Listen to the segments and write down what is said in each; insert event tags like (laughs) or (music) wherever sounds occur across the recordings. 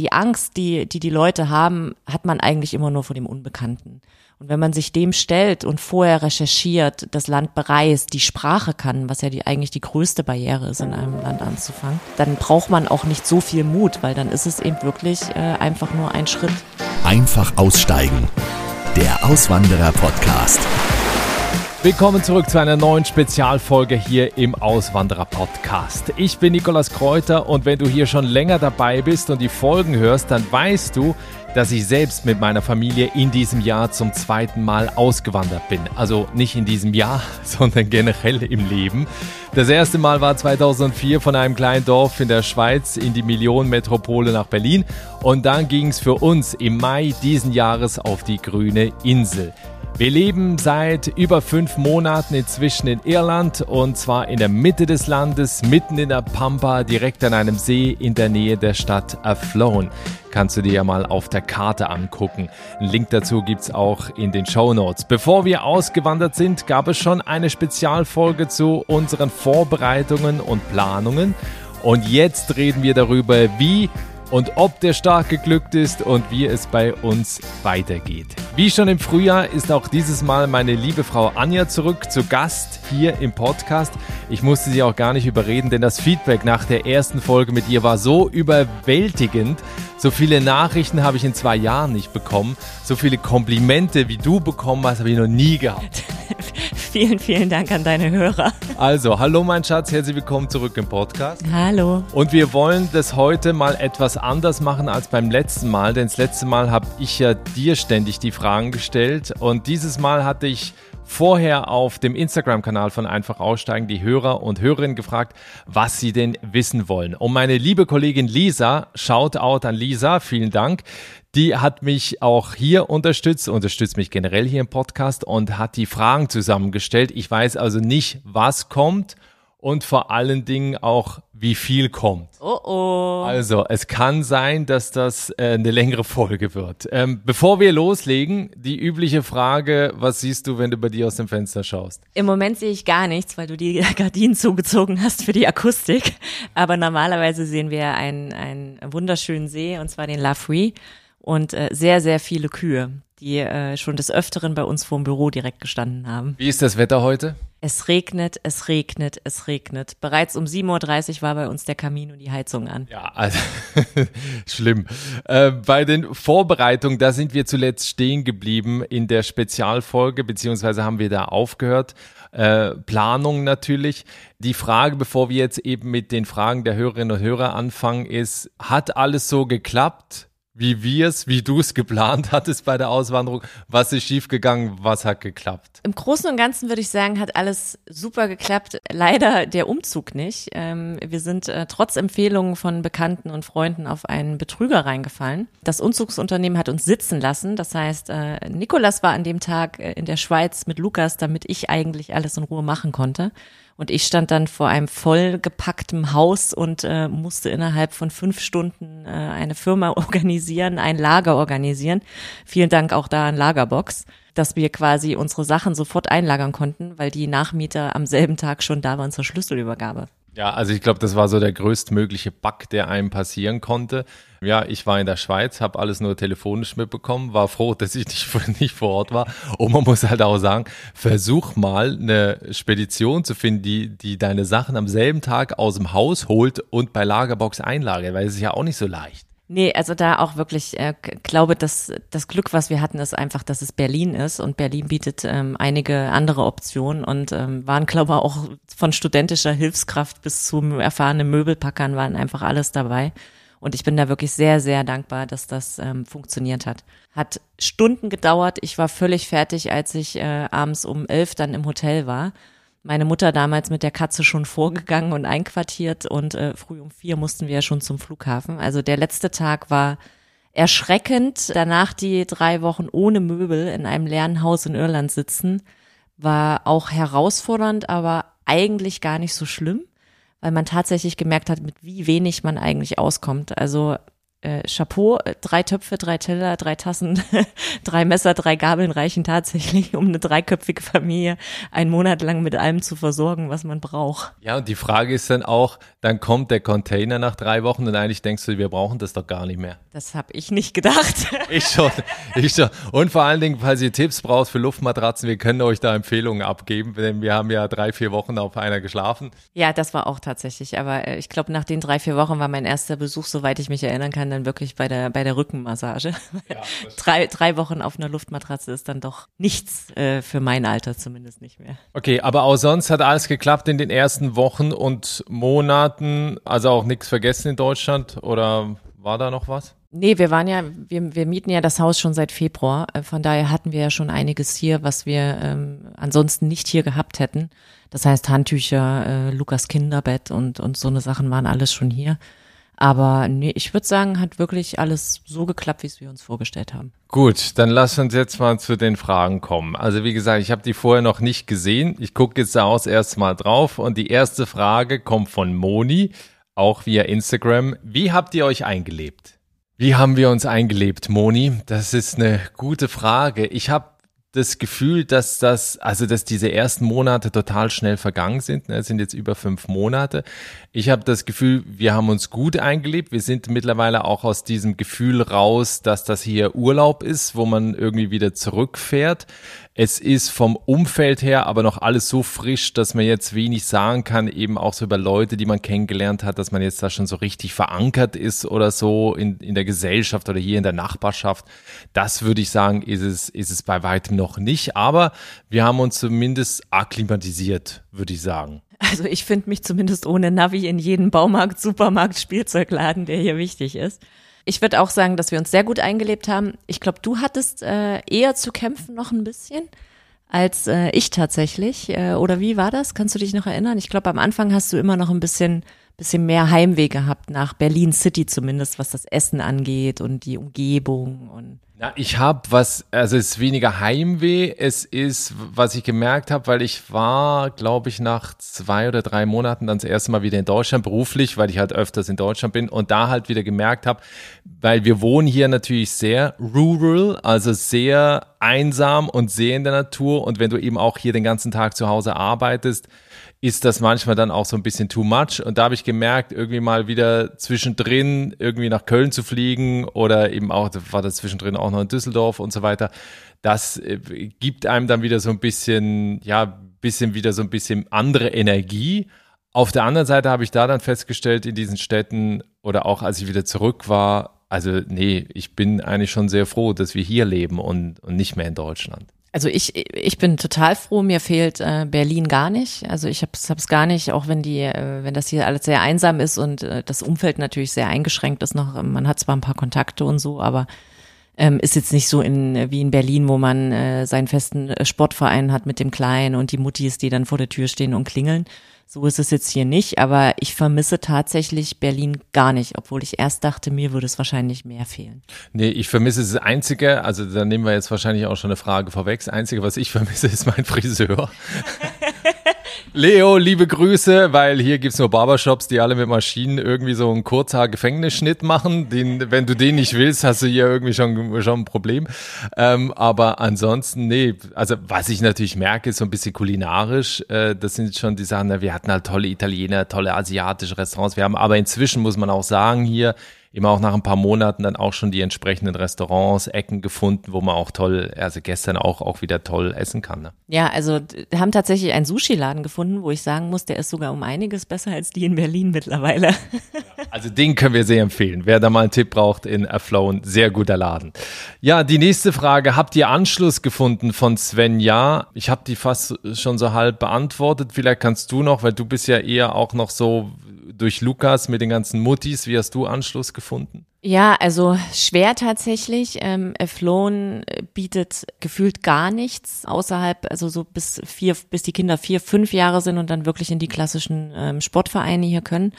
die Angst, die, die die Leute haben, hat man eigentlich immer nur vor dem Unbekannten. Und wenn man sich dem stellt und vorher recherchiert, das Land bereist, die Sprache kann, was ja die, eigentlich die größte Barriere ist, in einem Land anzufangen, dann braucht man auch nicht so viel Mut, weil dann ist es eben wirklich äh, einfach nur ein Schritt. Einfach aussteigen. Der Auswanderer-Podcast. Willkommen zurück zu einer neuen Spezialfolge hier im Auswanderer Podcast. Ich bin Nikolas Kräuter und wenn du hier schon länger dabei bist und die Folgen hörst, dann weißt du, dass ich selbst mit meiner Familie in diesem Jahr zum zweiten Mal ausgewandert bin. Also nicht in diesem Jahr, (laughs) sondern generell im Leben. Das erste Mal war 2004 von einem kleinen Dorf in der Schweiz in die Millionenmetropole nach Berlin und dann ging es für uns im Mai diesen Jahres auf die grüne Insel. Wir leben seit über fünf Monaten inzwischen in Irland und zwar in der Mitte des Landes, mitten in der Pampa, direkt an einem See in der Nähe der Stadt Athlone. Kannst du dir ja mal auf der Karte angucken. Ein Link dazu gibt's auch in den Show Notes. Bevor wir ausgewandert sind, gab es schon eine Spezialfolge zu unseren Vorbereitungen und Planungen. Und jetzt reden wir darüber, wie und ob der Start geglückt ist und wie es bei uns weitergeht. Wie schon im Frühjahr ist auch dieses Mal meine liebe Frau Anja zurück zu Gast hier im Podcast. Ich musste sie auch gar nicht überreden, denn das Feedback nach der ersten Folge mit ihr war so überwältigend. So viele Nachrichten habe ich in zwei Jahren nicht bekommen. So viele Komplimente, wie du bekommen hast, habe ich noch nie gehabt. (laughs) vielen, vielen Dank an deine Hörer. Also, hallo mein Schatz, herzlich willkommen zurück im Podcast. Hallo. Und wir wollen das heute mal etwas anders machen als beim letzten Mal, denn das letzte Mal habe ich ja dir ständig die Fragen gestellt und dieses Mal hatte ich vorher auf dem Instagram-Kanal von Einfach Aussteigen die Hörer und Hörerinnen gefragt, was sie denn wissen wollen. Und meine liebe Kollegin Lisa, Shoutout an Lisa, vielen Dank, die hat mich auch hier unterstützt, unterstützt mich generell hier im Podcast und hat die Fragen zusammengestellt. Ich weiß also nicht, was kommt und vor allen Dingen auch, wie viel kommt. Oh oh. Also, es kann sein, dass das äh, eine längere Folge wird. Ähm, bevor wir loslegen, die übliche Frage, was siehst du, wenn du bei dir aus dem Fenster schaust? Im Moment sehe ich gar nichts, weil du die (laughs) Gardinen zugezogen hast für die Akustik. Aber normalerweise sehen wir einen, einen wunderschönen See, und zwar den La Free und äh, sehr, sehr viele Kühe, die äh, schon des Öfteren bei uns vor dem Büro direkt gestanden haben. Wie ist das Wetter heute? Es regnet, es regnet, es regnet. Bereits um 7.30 Uhr war bei uns der Kamin und die Heizung an. Ja, also (laughs) schlimm. Äh, bei den Vorbereitungen, da sind wir zuletzt stehen geblieben in der Spezialfolge, beziehungsweise haben wir da aufgehört. Äh, Planung natürlich. Die Frage, bevor wir jetzt eben mit den Fragen der Hörerinnen und Hörer anfangen, ist, hat alles so geklappt? Wie wir es, wie du es geplant hattest bei der Auswanderung. Was ist schiefgegangen? Was hat geklappt? Im Großen und Ganzen würde ich sagen, hat alles super geklappt. Leider der Umzug nicht. Ähm, wir sind äh, trotz Empfehlungen von Bekannten und Freunden auf einen Betrüger reingefallen. Das Umzugsunternehmen hat uns sitzen lassen. Das heißt, äh, Nikolas war an dem Tag äh, in der Schweiz mit Lukas, damit ich eigentlich alles in Ruhe machen konnte. Und ich stand dann vor einem vollgepackten Haus und äh, musste innerhalb von fünf Stunden äh, eine Firma (laughs) organisieren, ein Lager organisieren. Vielen Dank auch da an Lagerbox, dass wir quasi unsere Sachen sofort einlagern konnten, weil die Nachmieter am selben Tag schon da waren zur Schlüsselübergabe. Ja, also ich glaube, das war so der größtmögliche Bug, der einem passieren konnte. Ja, ich war in der Schweiz, habe alles nur telefonisch mitbekommen, war froh, (laughs) dass ich nicht, nicht vor Ort war. Und man muss halt auch sagen, versuch mal eine Spedition zu finden, die, die deine Sachen am selben Tag aus dem Haus holt und bei Lagerbox einlagert, weil es ist ja auch nicht so leicht. Nee, also da auch wirklich, äh, glaube, dass das Glück, was wir hatten, ist einfach, dass es Berlin ist und Berlin bietet ähm, einige andere Optionen und ähm, waren, glaube ich, auch von studentischer Hilfskraft bis zu erfahrenen Möbelpackern waren einfach alles dabei. Und ich bin da wirklich sehr, sehr dankbar, dass das ähm, funktioniert hat. Hat Stunden gedauert. Ich war völlig fertig, als ich äh, abends um elf dann im Hotel war meine Mutter damals mit der Katze schon vorgegangen und einquartiert und äh, früh um vier mussten wir ja schon zum Flughafen. Also der letzte Tag war erschreckend. Danach die drei Wochen ohne Möbel in einem leeren Haus in Irland sitzen, war auch herausfordernd, aber eigentlich gar nicht so schlimm, weil man tatsächlich gemerkt hat, mit wie wenig man eigentlich auskommt. Also äh, Chapeau, äh, drei Töpfe, drei Teller, drei Tassen, (laughs) drei Messer, drei Gabeln reichen tatsächlich, um eine dreiköpfige Familie einen Monat lang mit allem zu versorgen, was man braucht. Ja, und die Frage ist dann auch, dann kommt der Container nach drei Wochen und eigentlich denkst du, wir brauchen das doch gar nicht mehr. Das habe ich nicht gedacht. (laughs) ich schon, ich schon. Und vor allen Dingen, falls ihr Tipps braucht für Luftmatratzen, wir können euch da Empfehlungen abgeben, denn wir haben ja drei, vier Wochen auf einer geschlafen. Ja, das war auch tatsächlich, aber äh, ich glaube, nach den drei, vier Wochen war mein erster Besuch, soweit ich mich erinnern kann, dann wirklich bei der, bei der Rückenmassage. Ja, (laughs) drei, drei Wochen auf einer Luftmatratze ist dann doch nichts äh, für mein Alter zumindest nicht mehr. Okay, aber auch sonst hat alles geklappt in den ersten Wochen und Monaten, also auch nichts vergessen in Deutschland oder war da noch was? Nee, wir waren ja, wir, wir mieten ja das Haus schon seit Februar. Äh, von daher hatten wir ja schon einiges hier, was wir ähm, ansonsten nicht hier gehabt hätten. Das heißt Handtücher, äh, Lukas Kinderbett und, und so eine Sachen waren alles schon hier. Aber nee, ich würde sagen, hat wirklich alles so geklappt, wie es wir uns vorgestellt haben. Gut, dann lass uns jetzt mal zu den Fragen kommen. Also wie gesagt, ich habe die vorher noch nicht gesehen. Ich gucke jetzt da aus erstmal drauf und die erste Frage kommt von Moni, auch via Instagram. Wie habt ihr euch eingelebt? Wie haben wir uns eingelebt, Moni? Das ist eine gute Frage. Ich habe das Gefühl, dass das, also dass diese ersten Monate total schnell vergangen sind. Ne? Es sind jetzt über fünf Monate. Ich habe das Gefühl, wir haben uns gut eingelebt. Wir sind mittlerweile auch aus diesem Gefühl raus, dass das hier Urlaub ist, wo man irgendwie wieder zurückfährt. Es ist vom Umfeld her aber noch alles so frisch, dass man jetzt wenig sagen kann, eben auch so über Leute, die man kennengelernt hat, dass man jetzt da schon so richtig verankert ist oder so in, in der Gesellschaft oder hier in der Nachbarschaft. Das würde ich sagen, ist es, ist es bei weitem noch nicht. Aber wir haben uns zumindest akklimatisiert, würde ich sagen. Also ich finde mich zumindest ohne Navi in jedem Baumarkt, Supermarkt, Spielzeugladen, der hier wichtig ist. Ich würde auch sagen, dass wir uns sehr gut eingelebt haben. Ich glaube, du hattest äh, eher zu kämpfen noch ein bisschen als äh, ich tatsächlich. Äh, oder wie war das? Kannst du dich noch erinnern? Ich glaube, am Anfang hast du immer noch ein bisschen, bisschen mehr Heimweh gehabt nach Berlin City zumindest, was das Essen angeht und die Umgebung und na, ich habe was, also es ist weniger Heimweh, es ist, was ich gemerkt habe, weil ich war, glaube ich, nach zwei oder drei Monaten dann das erste Mal wieder in Deutschland beruflich, weil ich halt öfters in Deutschland bin und da halt wieder gemerkt habe, weil wir wohnen hier natürlich sehr rural, also sehr einsam und sehr in der Natur und wenn du eben auch hier den ganzen Tag zu Hause arbeitest, ist das manchmal dann auch so ein bisschen too much. Und da habe ich gemerkt, irgendwie mal wieder zwischendrin irgendwie nach Köln zu fliegen oder eben auch, war das zwischendrin auch noch in Düsseldorf und so weiter. Das äh, gibt einem dann wieder so ein bisschen, ja, bisschen wieder so ein bisschen andere Energie. Auf der anderen Seite habe ich da dann festgestellt in diesen Städten oder auch als ich wieder zurück war, also nee, ich bin eigentlich schon sehr froh, dass wir hier leben und, und nicht mehr in Deutschland. Also ich, ich bin total froh, mir fehlt äh, Berlin gar nicht. Also ich habe es gar nicht, auch wenn die, äh, wenn das hier alles sehr einsam ist und äh, das Umfeld natürlich sehr eingeschränkt ist noch. Man hat zwar ein paar Kontakte und so, aber ähm, ist jetzt nicht so in wie in Berlin, wo man äh, seinen festen Sportverein hat mit dem Kleinen und die Muttis, die dann vor der Tür stehen und klingeln. So ist es jetzt hier nicht, aber ich vermisse tatsächlich Berlin gar nicht, obwohl ich erst dachte, mir würde es wahrscheinlich mehr fehlen. Nee, ich vermisse das Einzige, also da nehmen wir jetzt wahrscheinlich auch schon eine Frage vorweg. Das Einzige, was ich (laughs) vermisse, ist mein Friseur. Leo, liebe Grüße, weil hier gibt's nur Barbershops, die alle mit Maschinen irgendwie so einen Kurzhaar-Gefängnisschnitt machen. Den, wenn du den nicht willst, hast du hier irgendwie schon, schon ein Problem. Ähm, aber ansonsten, nee, also was ich natürlich merke, ist so ein bisschen kulinarisch. Äh, das sind schon die Sachen, wir hatten halt tolle Italiener, tolle asiatische Restaurants. Wir haben aber inzwischen, muss man auch sagen, hier eben auch nach ein paar Monaten dann auch schon die entsprechenden Restaurants, Ecken gefunden, wo man auch toll, also gestern auch, auch wieder toll essen kann. Ne? Ja, also haben tatsächlich einen Sushi-Laden gefunden, wo ich sagen muss, der ist sogar um einiges besser als die in Berlin mittlerweile. (laughs) Also den können wir sehr empfehlen. Wer da mal einen Tipp braucht in Aflown, sehr guter Laden. Ja, die nächste Frage, habt ihr Anschluss gefunden von Sven? Ja, ich habe die fast schon so halb beantwortet. Vielleicht kannst du noch, weil du bist ja eher auch noch so durch Lukas mit den ganzen Muttis. Wie hast du Anschluss gefunden? Ja, also schwer tatsächlich. Ähm, Flown bietet gefühlt gar nichts außerhalb, also so bis vier, bis die Kinder vier, fünf Jahre sind und dann wirklich in die klassischen ähm, Sportvereine hier können.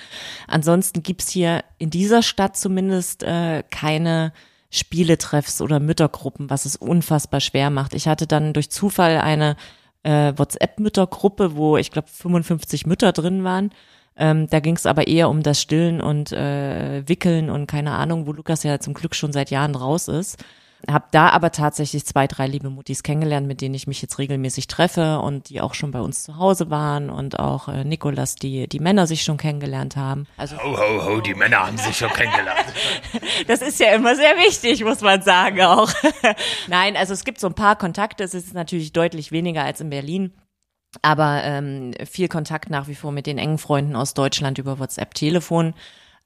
Ansonsten gibt's hier in dieser Stadt zumindest äh, keine Spieletreffs oder Müttergruppen, was es unfassbar schwer macht. Ich hatte dann durch Zufall eine äh, WhatsApp-Müttergruppe, wo ich glaube 55 Mütter drin waren Ähm, da ging es aber eher um das Stillen und äh, Wickeln und keine Ahnung, wo Lukas ja zum Glück schon seit Jahren raus ist. Hab da aber tatsächlich zwei, drei liebe Mutis kennengelernt, mit denen ich mich jetzt regelmäßig treffe und die auch schon bei uns zu Hause waren und auch äh, Nikolas, die die Männer sich schon kennengelernt haben. Also ho, ho, ho, die Männer haben sich schon kennengelernt. (laughs) das ist ja immer sehr wichtig, muss man sagen auch. (laughs) Nein, also es gibt so ein paar Kontakte, es ist natürlich deutlich weniger als in Berlin. Aber ähm, viel Kontakt nach wie vor mit den engen Freunden aus Deutschland über WhatsApp-Telefon.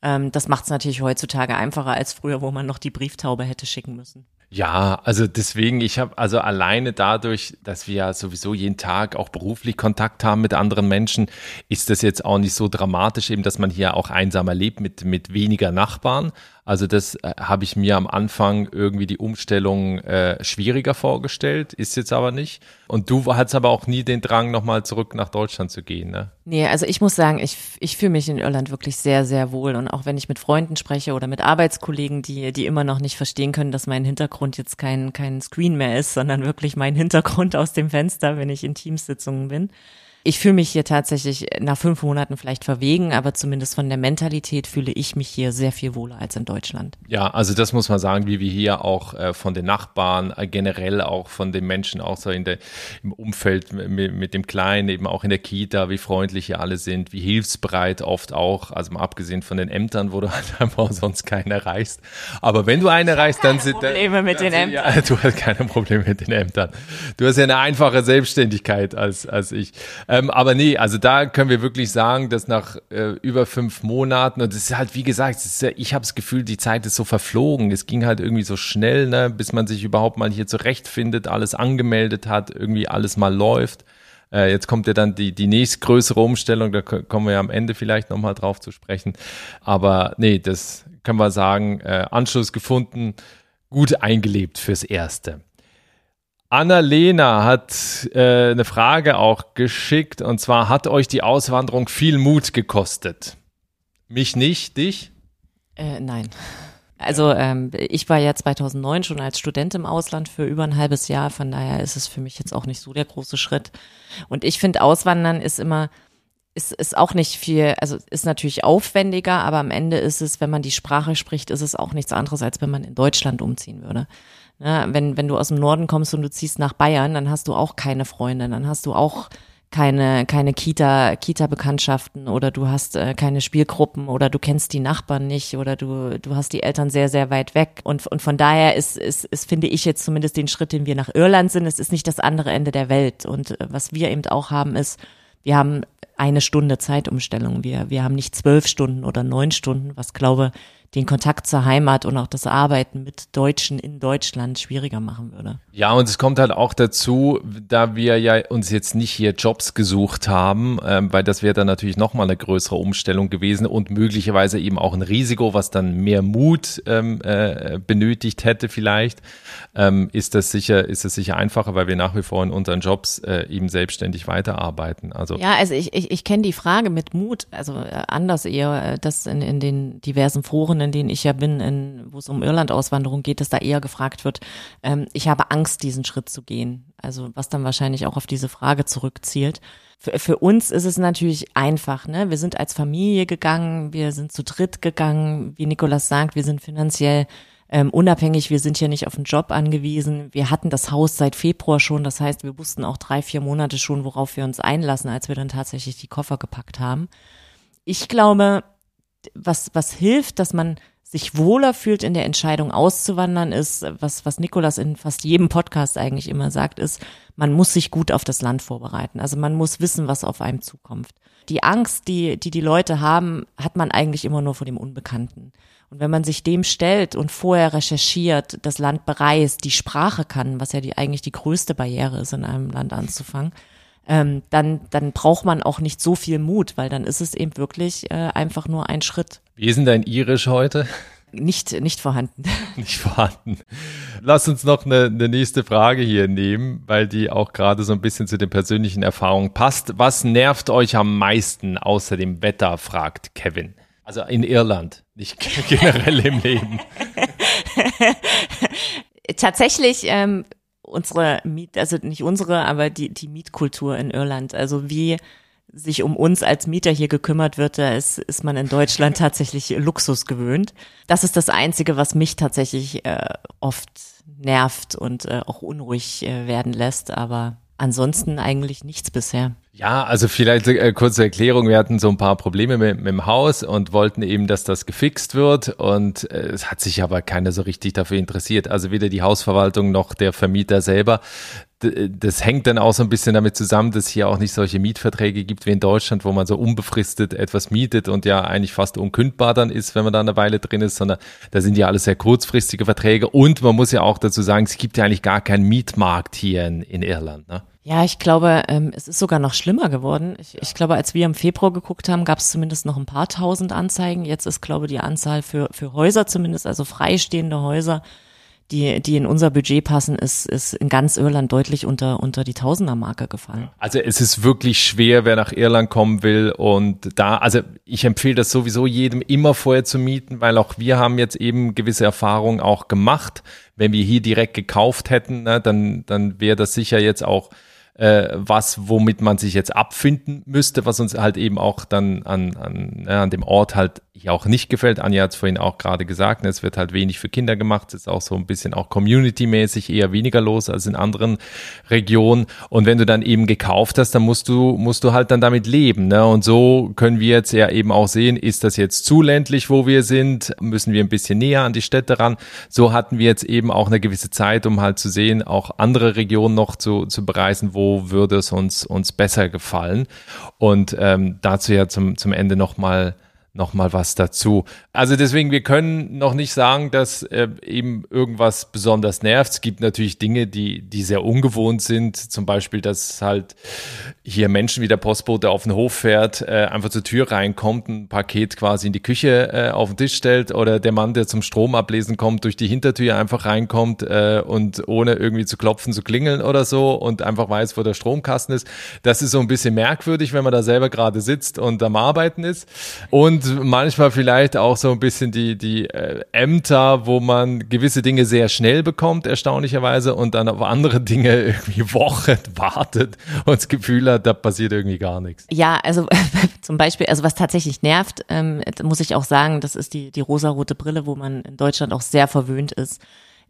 Ähm, das macht es natürlich heutzutage einfacher als früher, wo man noch die Brieftaube hätte schicken müssen. Ja, also deswegen, ich habe also alleine dadurch, dass wir ja sowieso jeden Tag auch beruflich Kontakt haben mit anderen Menschen, ist das jetzt auch nicht so dramatisch, eben, dass man hier auch einsamer lebt mit, mit weniger Nachbarn. Also das äh, habe ich mir am Anfang irgendwie die Umstellung äh, schwieriger vorgestellt, ist jetzt aber nicht. Und du hattest aber auch nie den Drang, nochmal zurück nach Deutschland zu gehen, ne? Nee, also ich muss sagen, ich, ich fühle mich in Irland wirklich sehr, sehr wohl. Und auch wenn ich mit Freunden spreche oder mit Arbeitskollegen, die, die immer noch nicht verstehen können, dass mein Hintergrund jetzt kein, kein Screen mehr ist, sondern wirklich mein Hintergrund aus dem Fenster, wenn ich in Teamsitzungen bin ich fühle mich hier tatsächlich nach fünf Monaten vielleicht verwegen, aber zumindest von der Mentalität fühle ich mich hier sehr viel wohler als in Deutschland. Ja, also das muss man sagen, wie wir hier auch äh, von den Nachbarn, äh, generell auch von den Menschen, auch so in der, im Umfeld mit, mit, dem Kleinen, eben auch in der Kita, wie freundlich hier alle sind, wie hilfsbereit oft auch, also mal abgesehen von den Ämtern, wo du halt (laughs) einfach sonst keinen erreichst. Aber wenn du einen erreichst, dann sind Probleme mit den Ämtern. Ja, (laughs) du hast keine Probleme mit den Ämtern. Du hast ja eine einfache Selbstständigkeit als, als ich. Ähm, aber nee, also da können wir wirklich sagen, dass nach äh, über fünf Monaten, und das ist halt, wie gesagt, ja, ich habe das Gefühl, die Zeit ist so verflogen. Es ging halt irgendwie so schnell, ne, bis man sich überhaupt mal hier zurechtfindet, alles angemeldet hat, irgendwie alles mal läuft. Äh, jetzt kommt ja dann die, die nächstgrößere Umstellung, da kommen wir ja am Ende vielleicht nochmal drauf zu sprechen. Aber nee, das können wir sagen, äh, Anschluss gefunden, gut eingelebt fürs Erste. Annalena hat äh, eine Frage auch geschickt und zwar hat euch die Auswanderung viel Mut gekostet? Mich nicht, dich? Äh, nein. Also ähm, ich war ja 2009 schon als Student im Ausland für über ein halbes Jahr, von daher ist es für mich jetzt auch nicht so der große Schritt. Und ich finde, Auswandern ist immer, ist, ist auch nicht viel, also ist natürlich aufwendiger, aber am Ende ist es, wenn man die Sprache spricht, ist es auch nichts anderes, als wenn man in Deutschland umziehen würde. Ja, wenn, wenn du aus dem Norden kommst und du ziehst nach Bayern, dann hast du auch keine Freunde, dann hast du auch keine, keine Kita, Kita-Bekanntschaften oder du hast äh, keine Spielgruppen oder du kennst die Nachbarn nicht oder du, du hast die Eltern sehr, sehr weit weg. Und, und von daher ist, ist, ist, finde ich jetzt zumindest den Schritt, den wir nach Irland sind, es ist nicht das andere Ende der Welt. Und äh, was wir eben auch haben, ist, wir haben eine Stunde Zeitumstellung. Wir, wir haben nicht zwölf Stunden oder neun Stunden, was glaube den Kontakt zur Heimat und auch das Arbeiten mit Deutschen in Deutschland schwieriger machen würde. Ja, und es kommt halt auch dazu, da wir ja uns jetzt nicht hier Jobs gesucht haben, ähm, weil das wäre dann natürlich nochmal eine größere Umstellung gewesen und möglicherweise eben auch ein Risiko, was dann mehr Mut ähm, äh, benötigt hätte vielleicht, ähm, ist das sicher, ist es sicher einfacher, weil wir nach wie vor in unseren Jobs äh, eben selbstständig weiterarbeiten. Also ja, also ich, ich, ich kenne die Frage mit Mut, also äh, anders eher, äh, das in, in den diversen Foren in denen ich ja bin, in, wo es um Irland-Auswanderung geht, dass da eher gefragt wird, ähm, ich habe Angst, diesen Schritt zu gehen. Also was dann wahrscheinlich auch auf diese Frage zurückzielt. Für, für uns ist es natürlich einfach, ne? Wir sind als Familie gegangen, wir sind zu dritt gegangen, wie Nikolas sagt, wir sind finanziell ähm, unabhängig, wir sind hier nicht auf einen Job angewiesen. Wir hatten das Haus seit Februar schon, das heißt, wir wussten auch drei, vier Monate schon, worauf wir uns einlassen, als wir dann tatsächlich die Koffer gepackt haben. Ich glaube, was, was hilft, dass man sich wohler fühlt in der Entscheidung auszuwandern, ist, was, was Nikolas in fast jedem Podcast eigentlich immer sagt, ist, man muss sich gut auf das Land vorbereiten. Also man muss wissen, was auf einem zukommt. Die Angst, die, die die Leute haben, hat man eigentlich immer nur vor dem Unbekannten. Und wenn man sich dem stellt und vorher recherchiert, das Land bereist, die Sprache kann, was ja die, eigentlich die größte Barriere ist, in einem Land anzufangen, ähm, dann, dann braucht man auch nicht so viel Mut, weil dann ist es eben wirklich äh, einfach nur ein Schritt. Wie ist denn dein Irisch heute? Nicht, nicht vorhanden. (laughs) Nicht vorhanden. Lass uns noch eine, eine nächste Frage hier nehmen, weil die auch gerade so ein bisschen zu den persönlichen Erfahrungen passt. Was nervt euch am meisten außer dem Wetter, fragt Kevin. Also in Irland, nicht (laughs) generell im Leben. (laughs) Tatsächlich ähm, unsere Miet, also nicht unsere, aber die, die Mietkultur in Irland. Also wie sich um uns als Mieter hier gekümmert wird, da ist, ist man in Deutschland (laughs) tatsächlich Luxus gewöhnt. Das ist das Einzige, was mich tatsächlich äh, oft nervt und äh, auch unruhig äh, werden lässt, aber ansonsten eigentlich nichts bisher. Ja, also vielleicht äh, kurze Erklärung. Wir hatten so ein paar Probleme mit, mit dem Haus und wollten eben, dass das gefixt wird. Und äh, es hat sich aber keiner so richtig dafür interessiert. Also weder die Hausverwaltung noch der Vermieter selber. D das hängt dann auch so ein bisschen damit zusammen, dass hier auch nicht solche Mietverträge gibt wie in Deutschland, wo man so unbefristet etwas mietet und ja eigentlich fast unkündbar dann ist, wenn man da eine Weile drin ist, sondern da sind ja alles sehr kurzfristige Verträge. Und man muss ja auch dazu sagen, es gibt ja eigentlich gar keinen Mietmarkt hier in, in Irland. Ne? Ja, ich glaube, ähm, es ist sogar noch schlimmer geworden. Ich, ich glaube, als wir im Februar geguckt haben, gab es zumindest noch ein paar tausend Anzeigen. Jetzt ist, glaube ich, die Anzahl für, für Häuser zumindest, also freistehende Häuser, die, die in unser Budget passen, ist, ist in ganz Irland deutlich unter, unter die Tausendermarke gefallen. Also es ist wirklich schwer, wer nach Irland kommen will und da, also ich empfehle das sowieso jedem immer vorher zu mieten, weil auch wir haben jetzt eben gewisse Erfahrungen auch gemacht. Wenn wir hier direkt gekauft hätten, ne, dann, dann wäre das sicher jetzt auch äh, was, womit man sich jetzt abfinden müsste, was uns halt eben auch dann an, an, ja, an dem Ort halt hier auch nicht gefällt. Anja hat es vorhin auch gerade gesagt, ne, es wird halt wenig für Kinder gemacht, es ist auch so ein bisschen auch community-mäßig eher weniger los als in anderen Regionen. Und wenn du dann eben gekauft hast, dann musst du, musst du halt dann damit leben. Ne? Und so können wir jetzt ja eben auch sehen, ist das jetzt zu ländlich, wo wir sind? Müssen wir ein bisschen näher an die Städte ran? So hatten wir jetzt eben auch eine gewisse Zeit, um halt zu sehen, auch andere Regionen noch zu, zu bereisen, wo würde es uns, uns besser gefallen. Und ähm, dazu ja zum, zum Ende nochmal noch mal was dazu. Also deswegen, wir können noch nicht sagen, dass äh, eben irgendwas besonders nervt. Es gibt natürlich Dinge, die, die sehr ungewohnt sind. Zum Beispiel, dass halt hier Menschen wie der Postbote auf den Hof fährt, äh, einfach zur Tür reinkommt, ein Paket quasi in die Küche äh, auf den Tisch stellt oder der Mann, der zum Strom ablesen kommt, durch die Hintertür einfach reinkommt äh, und ohne irgendwie zu klopfen, zu klingeln oder so und einfach weiß, wo der Stromkasten ist. Das ist so ein bisschen merkwürdig, wenn man da selber gerade sitzt und am Arbeiten ist. Und manchmal vielleicht auch so ein bisschen die, die äh, Ämter, wo man gewisse Dinge sehr schnell bekommt, erstaunlicherweise, und dann auf andere Dinge (laughs) irgendwie Wochen wartet und das Gefühl hat, da passiert irgendwie gar nichts. Ja, also (laughs) zum Beispiel, also was tatsächlich nervt, ähm, muss ich auch sagen, das ist die, die rosarote Brille, wo man in Deutschland auch sehr verwöhnt ist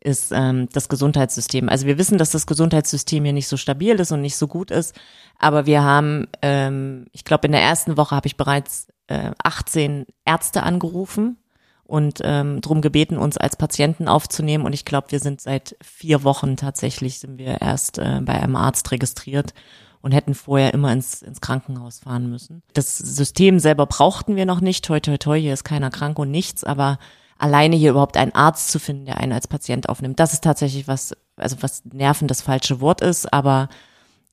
ist ähm, das Gesundheitssystem. Also wir wissen, dass das Gesundheitssystem hier nicht so stabil ist und nicht so gut ist, aber wir haben, ähm, ich glaube, in der ersten Woche habe ich bereits äh, 18 Ärzte angerufen und ähm, darum gebeten, uns als Patienten aufzunehmen. Und ich glaube, wir sind seit vier Wochen tatsächlich, sind wir erst äh, bei einem Arzt registriert und hätten vorher immer ins, ins Krankenhaus fahren müssen. Das System selber brauchten wir noch nicht. Toi, toi, toi, hier ist keiner krank und nichts, aber alleine hier überhaupt einen Arzt zu finden, der einen als Patient aufnimmt, das ist tatsächlich was, also was Nerven das falsche Wort ist, aber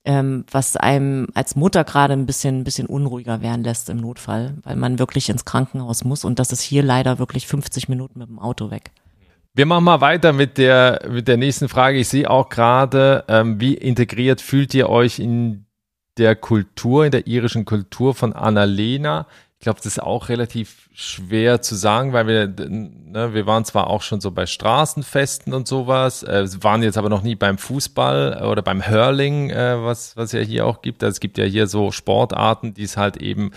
ähm, was einem als Mutter gerade ein bisschen, ein bisschen unruhiger werden lässt im Notfall, weil man wirklich ins Krankenhaus muss und das ist hier leider wirklich 50 Minuten mit dem Auto weg. Wir machen mal weiter mit der, mit der nächsten Frage. Ich sehe auch gerade, ähm, wie integriert fühlt ihr euch in der Kultur, in der irischen Kultur von Annalena? Ich glaube, das ist auch relativ schwer zu sagen, weil wir, ne, wir waren zwar auch schon so bei Straßenfesten und sowas, äh, waren jetzt aber noch nie beim Fußball oder beim Hurling, äh, was was ja hier auch gibt. Also es gibt ja hier so Sportarten, die es halt eben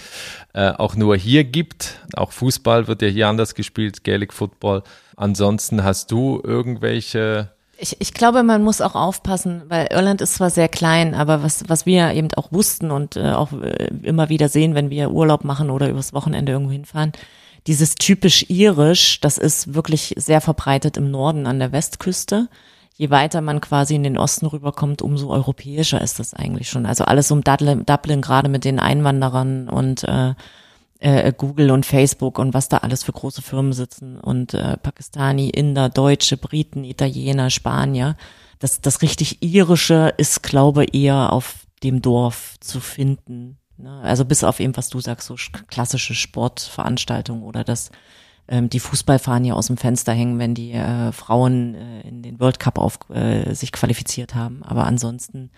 äh, auch nur hier gibt. Auch Fußball wird ja hier anders gespielt, Gaelic Football. Ansonsten hast du irgendwelche ich, ich glaube, man muss auch aufpassen, weil Irland ist zwar sehr klein, aber was, was wir eben auch wussten und äh, auch äh, immer wieder sehen, wenn wir Urlaub machen oder übers Wochenende irgendwo hinfahren, dieses typisch irisch, das ist wirklich sehr verbreitet im Norden an der Westküste. Je weiter man quasi in den Osten rüberkommt, umso europäischer ist das eigentlich schon. Also alles um Dublin, Dublin gerade mit den Einwanderern und äh, äh, Google und Facebook und was da alles für große Firmen sitzen und äh, Pakistani, Inder, Deutsche, Briten, Italiener, Spanier. Das, das richtig irische ist, glaube eher auf dem Dorf zu finden. Ne? Also bis auf eben, was du sagst, so klassische Sportveranstaltungen oder das ähm, die Fußballfahnen aus dem Fenster hängen, wenn die äh, Frauen äh, in den World Cup auf äh, sich qualifiziert haben. Aber ansonsten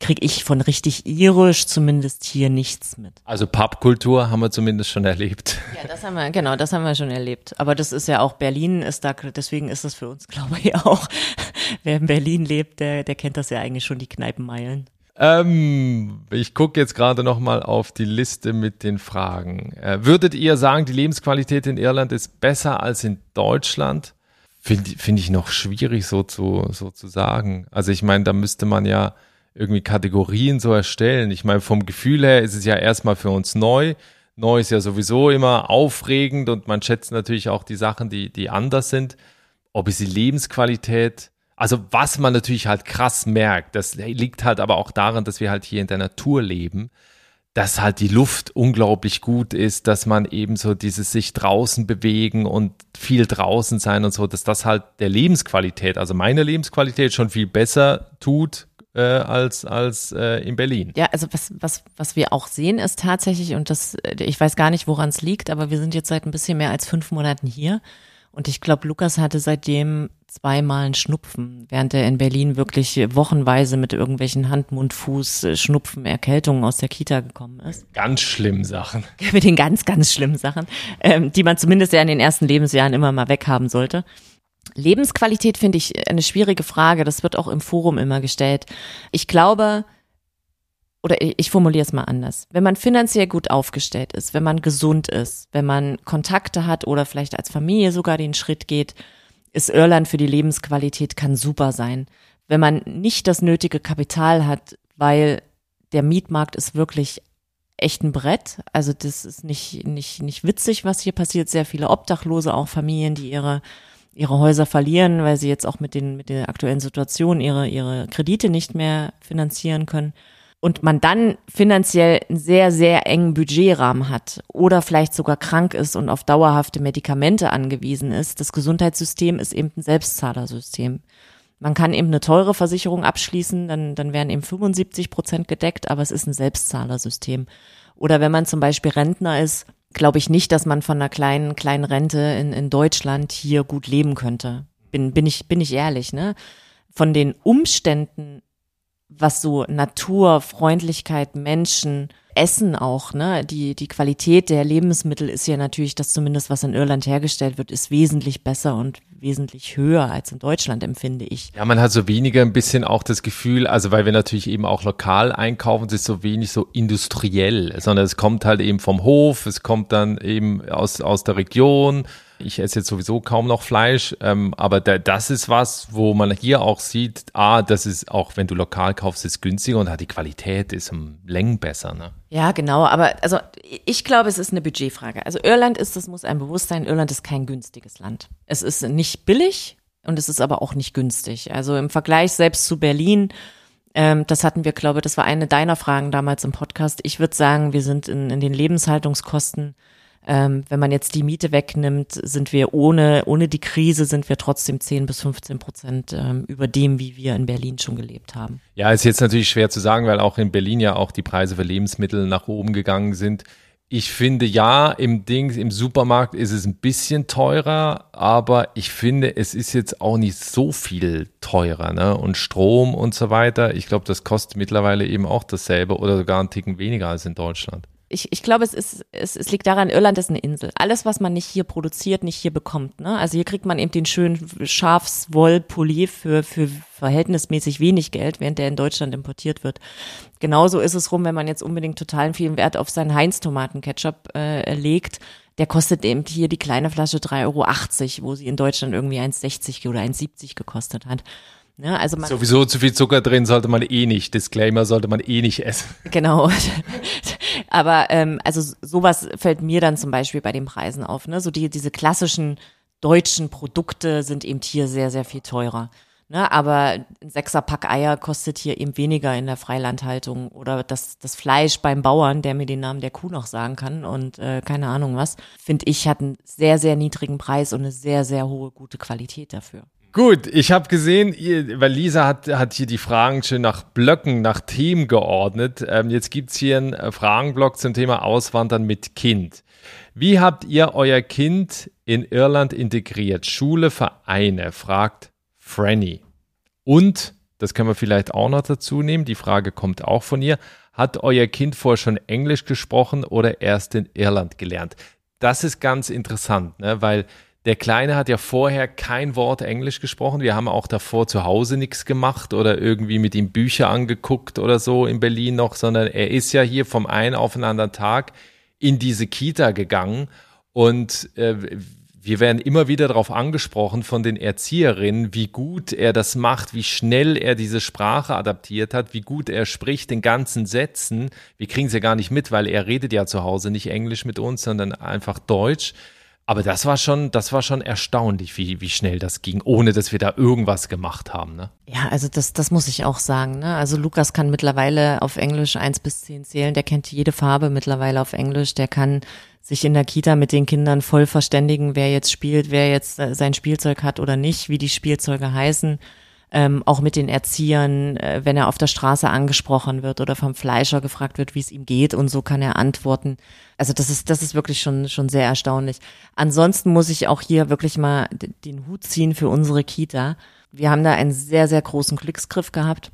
kriege ich von richtig irisch zumindest hier nichts mit. Also Pubkultur haben wir zumindest schon erlebt. (laughs) Ja, das haben wir, genau, das haben wir schon erlebt. Aber das ist ja auch, Berlin ist da, deswegen ist das für uns, glaube ich, auch, (laughs) wer in Berlin lebt, der, der kennt das ja eigentlich schon, die Kneipenmeilen. Ähm, ich gucke jetzt gerade noch mal auf die Liste mit den Fragen. Äh, würdet ihr sagen, die Lebensqualität in Irland ist besser als in Deutschland? Finde find ich noch schwierig so zu, so zu sagen. Also ich meine, da müsste man ja irgendwie Kategorien so erstellen. Ich meine, vom Gefühl her ist es ja erstmal für uns neu. Neu ist ja sowieso immer aufregend und man schätzt natürlich auch die Sachen, die, die anders sind. Ob es die Lebensqualität also was man natürlich halt krass merkt, das liegt halt aber auch daran, dass wir halt hier in der Natur leben, dass halt die Luft unglaublich gut ist, dass man eben so dieses sich draußen bewegen und viel draußen sein und so, dass das halt der Lebensqualität, also meine Lebensqualität schon viel besser tut äh, als, als äh, in Berlin. Ja, also was, was, was wir auch sehen ist tatsächlich, und das, ich weiß gar nicht, woran es liegt, aber wir sind jetzt seit ein bisschen mehr als fünf Monaten hier. Und ich glaube, Lukas hatte seitdem zweimal einen Schnupfen, während er in Berlin wirklich wochenweise mit irgendwelchen Hand, Mund, Fuß, äh, Schnupfen, Erkältungen aus der Kita gekommen ist. Ganz schlimmen Sachen. (laughs) mit den ganz, ganz schlimmen Sachen, ähm, die man zumindest ja in den ersten Lebensjahren immer mal weghaben sollte. Lebensqualität finde ich eine schwierige Frage. Das wird auch im Forum immer gestellt. Ich glaube, oder ich formuliere es mal anders. Wenn man finanziell gut aufgestellt ist, wenn man gesund ist, wenn man Kontakte hat oder vielleicht als Familie sogar den Schritt geht, ist Irland für die Lebensqualität kann super sein. Wenn man nicht das nötige Kapital hat, weil der Mietmarkt ist wirklich echt ein Brett. Also das ist nicht, nicht, nicht witzig, was hier passiert. Sehr viele Obdachlose, auch Familien, die ihre, ihre Häuser verlieren, weil sie jetzt auch mit den, mit der aktuellen Situation ihre, ihre Kredite nicht mehr finanzieren können und man dann finanziell einen sehr, sehr engen Budgetrahmen hat oder vielleicht sogar krank ist und auf dauerhafte Medikamente angewiesen ist, das Gesundheitssystem ist eben ein Selbstzahlersystem. Man kann eben eine teure Versicherung abschließen, dann, dann wären eben 75 Prozent gedeckt, aber es ist ein Selbstzahlersystem. Oder wenn man zum Beispiel Rentner ist, glaube ich nicht, dass man von einer kleinen, kleinen Rente in, in Deutschland hier gut leben könnte. Bin, bin ich, bin ich ehrlich, ne? Von den Umständen was so Natur, Freundlichkeit, Menschen, Essen auch, ne? Die, die Qualität der Lebensmittel ist ja natürlich, das zumindest was in Irland hergestellt wird, ist wesentlich besser und wesentlich höher als in Deutschland, empfinde ich. Ja, man hat so weniger ein bisschen auch das Gefühl, also weil wir natürlich eben auch lokal einkaufen, es ist so wenig so industriell, sondern es kommt halt eben vom Hof, es kommt dann eben aus, aus der Region ich esse jetzt sowieso kaum noch Fleisch, ähm, aber da, das ist was, wo man hier auch sieht, ah, das ist auch, wenn du lokal kaufst, ist günstiger und hat die Qualität ist um Längen besser. Ne? Ja, genau, aber also ich glaube, es ist eine Budgetfrage. Also Irland ist, das muss ein Bewusstsein, Irland ist kein günstiges Land. Es ist nicht billig und es ist aber auch nicht günstig. Also im Vergleich selbst zu Berlin, ähm, das hatten wir, glaube ich, das war eine deiner Fragen damals im Podcast. Ich würde sagen, wir sind in, in den Lebenshaltungskosten ähm, wenn man jetzt die Miete wegnimmt, sind wir ohne, ohne die Krise sind wir trotzdem 10 bis 15 Prozent ähm, über dem, wie wir in Berlin schon gelebt haben. Ja, ist jetzt natürlich schwer zu sagen, weil auch in Berlin ja auch die Preise für Lebensmittel nach oben gegangen sind. Ich finde ja, im Ding, im Supermarkt ist es ein bisschen teurer, aber ich finde, es ist jetzt auch nicht so viel teurer, ne? Und Strom und so weiter. Ich glaube, das kostet mittlerweile eben auch dasselbe oder sogar einen Ticken weniger als in Deutschland ich, ich glaube, es ist, es, es liegt daran, Irland ist eine Insel. Alles, was man nicht hier produziert, nicht hier bekommt. Ne? Also hier kriegt man eben den schönen Schafswollpulli für, für verhältnismäßig wenig Geld, während der in Deutschland importiert wird. Genauso ist es rum, wenn man jetzt unbedingt total viel Wert auf seinen Heinz-Tomatenketchup äh, legt. Der kostet eben hier die kleine Flasche 3,80 Euro, wo sie in Deutschland irgendwie 1,60 oder 1,70 gekostet hat. Ja, also man, Sowieso zu viel Zucker drin sollte man eh nicht. Disclaimer sollte man eh nicht essen. Genau. (laughs) Aber ähm, also sowas fällt mir dann zum Beispiel bei den Preisen auf. Ne? So die, diese klassischen deutschen Produkte sind eben hier sehr, sehr viel teurer. Ne, aber ein Sechserpack Eier kostet hier eben weniger in der Freilandhaltung oder das, das Fleisch beim Bauern, der mir den Namen der Kuh noch sagen kann und äh, keine Ahnung was, finde ich, hat einen sehr, sehr niedrigen Preis und eine sehr, sehr hohe gute Qualität dafür. Gut, ich habe gesehen, weil Lisa hat, hat hier die Fragen schön nach Blöcken, nach Themen geordnet. Ähm, jetzt gibt's hier einen äh, Fragenblock zum Thema Auswandern mit Kind. Wie habt ihr euer Kind in Irland integriert? Schule, Vereine, fragt Franny. Und, das können wir vielleicht auch noch dazu nehmen, die Frage kommt auch von ihr, hat euer Kind vorher schon Englisch gesprochen oder erst in Irland gelernt? Das ist ganz interessant, ne? weil Der Kleine hat ja vorher kein Wort Englisch gesprochen. Wir haben auch davor zu Hause nichts gemacht oder irgendwie mit ihm Bücher angeguckt oder so in Berlin noch, sondern er ist ja hier vom einen auf den anderen Tag in diese Kita gegangen und äh, wir werden immer wieder darauf angesprochen von den Erzieherinnen, wie gut er das macht, wie schnell er diese Sprache adaptiert hat, wie gut er spricht in ganzen Sätzen. Wir kriegen es ja gar nicht mit, weil er redet ja zu Hause nicht Englisch mit uns, sondern einfach Deutsch. Aber das war schon, das war schon erstaunlich, wie, wie schnell das ging, ohne dass wir da irgendwas gemacht haben. Ne? Ja, also das, das muss ich auch sagen. Ne? Also Lukas kann mittlerweile auf Englisch eins bis zehn zählen. Der kennt jede Farbe mittlerweile auf Englisch. Der kann sich in der Kita mit den Kindern voll verständigen, wer jetzt spielt, wer jetzt äh, sein Spielzeug hat oder nicht, wie die Spielzeuge heißen. Ähm, auch mit den Erziehern, äh, wenn er auf der Straße angesprochen wird oder vom Fleischer gefragt wird, wie es ihm geht und so kann er antworten. Also das ist, das ist wirklich schon, schon sehr erstaunlich. Ansonsten muss ich auch hier wirklich mal den Hut ziehen für unsere Kita. Wir haben da einen sehr, sehr großen Glücksgriff gehabt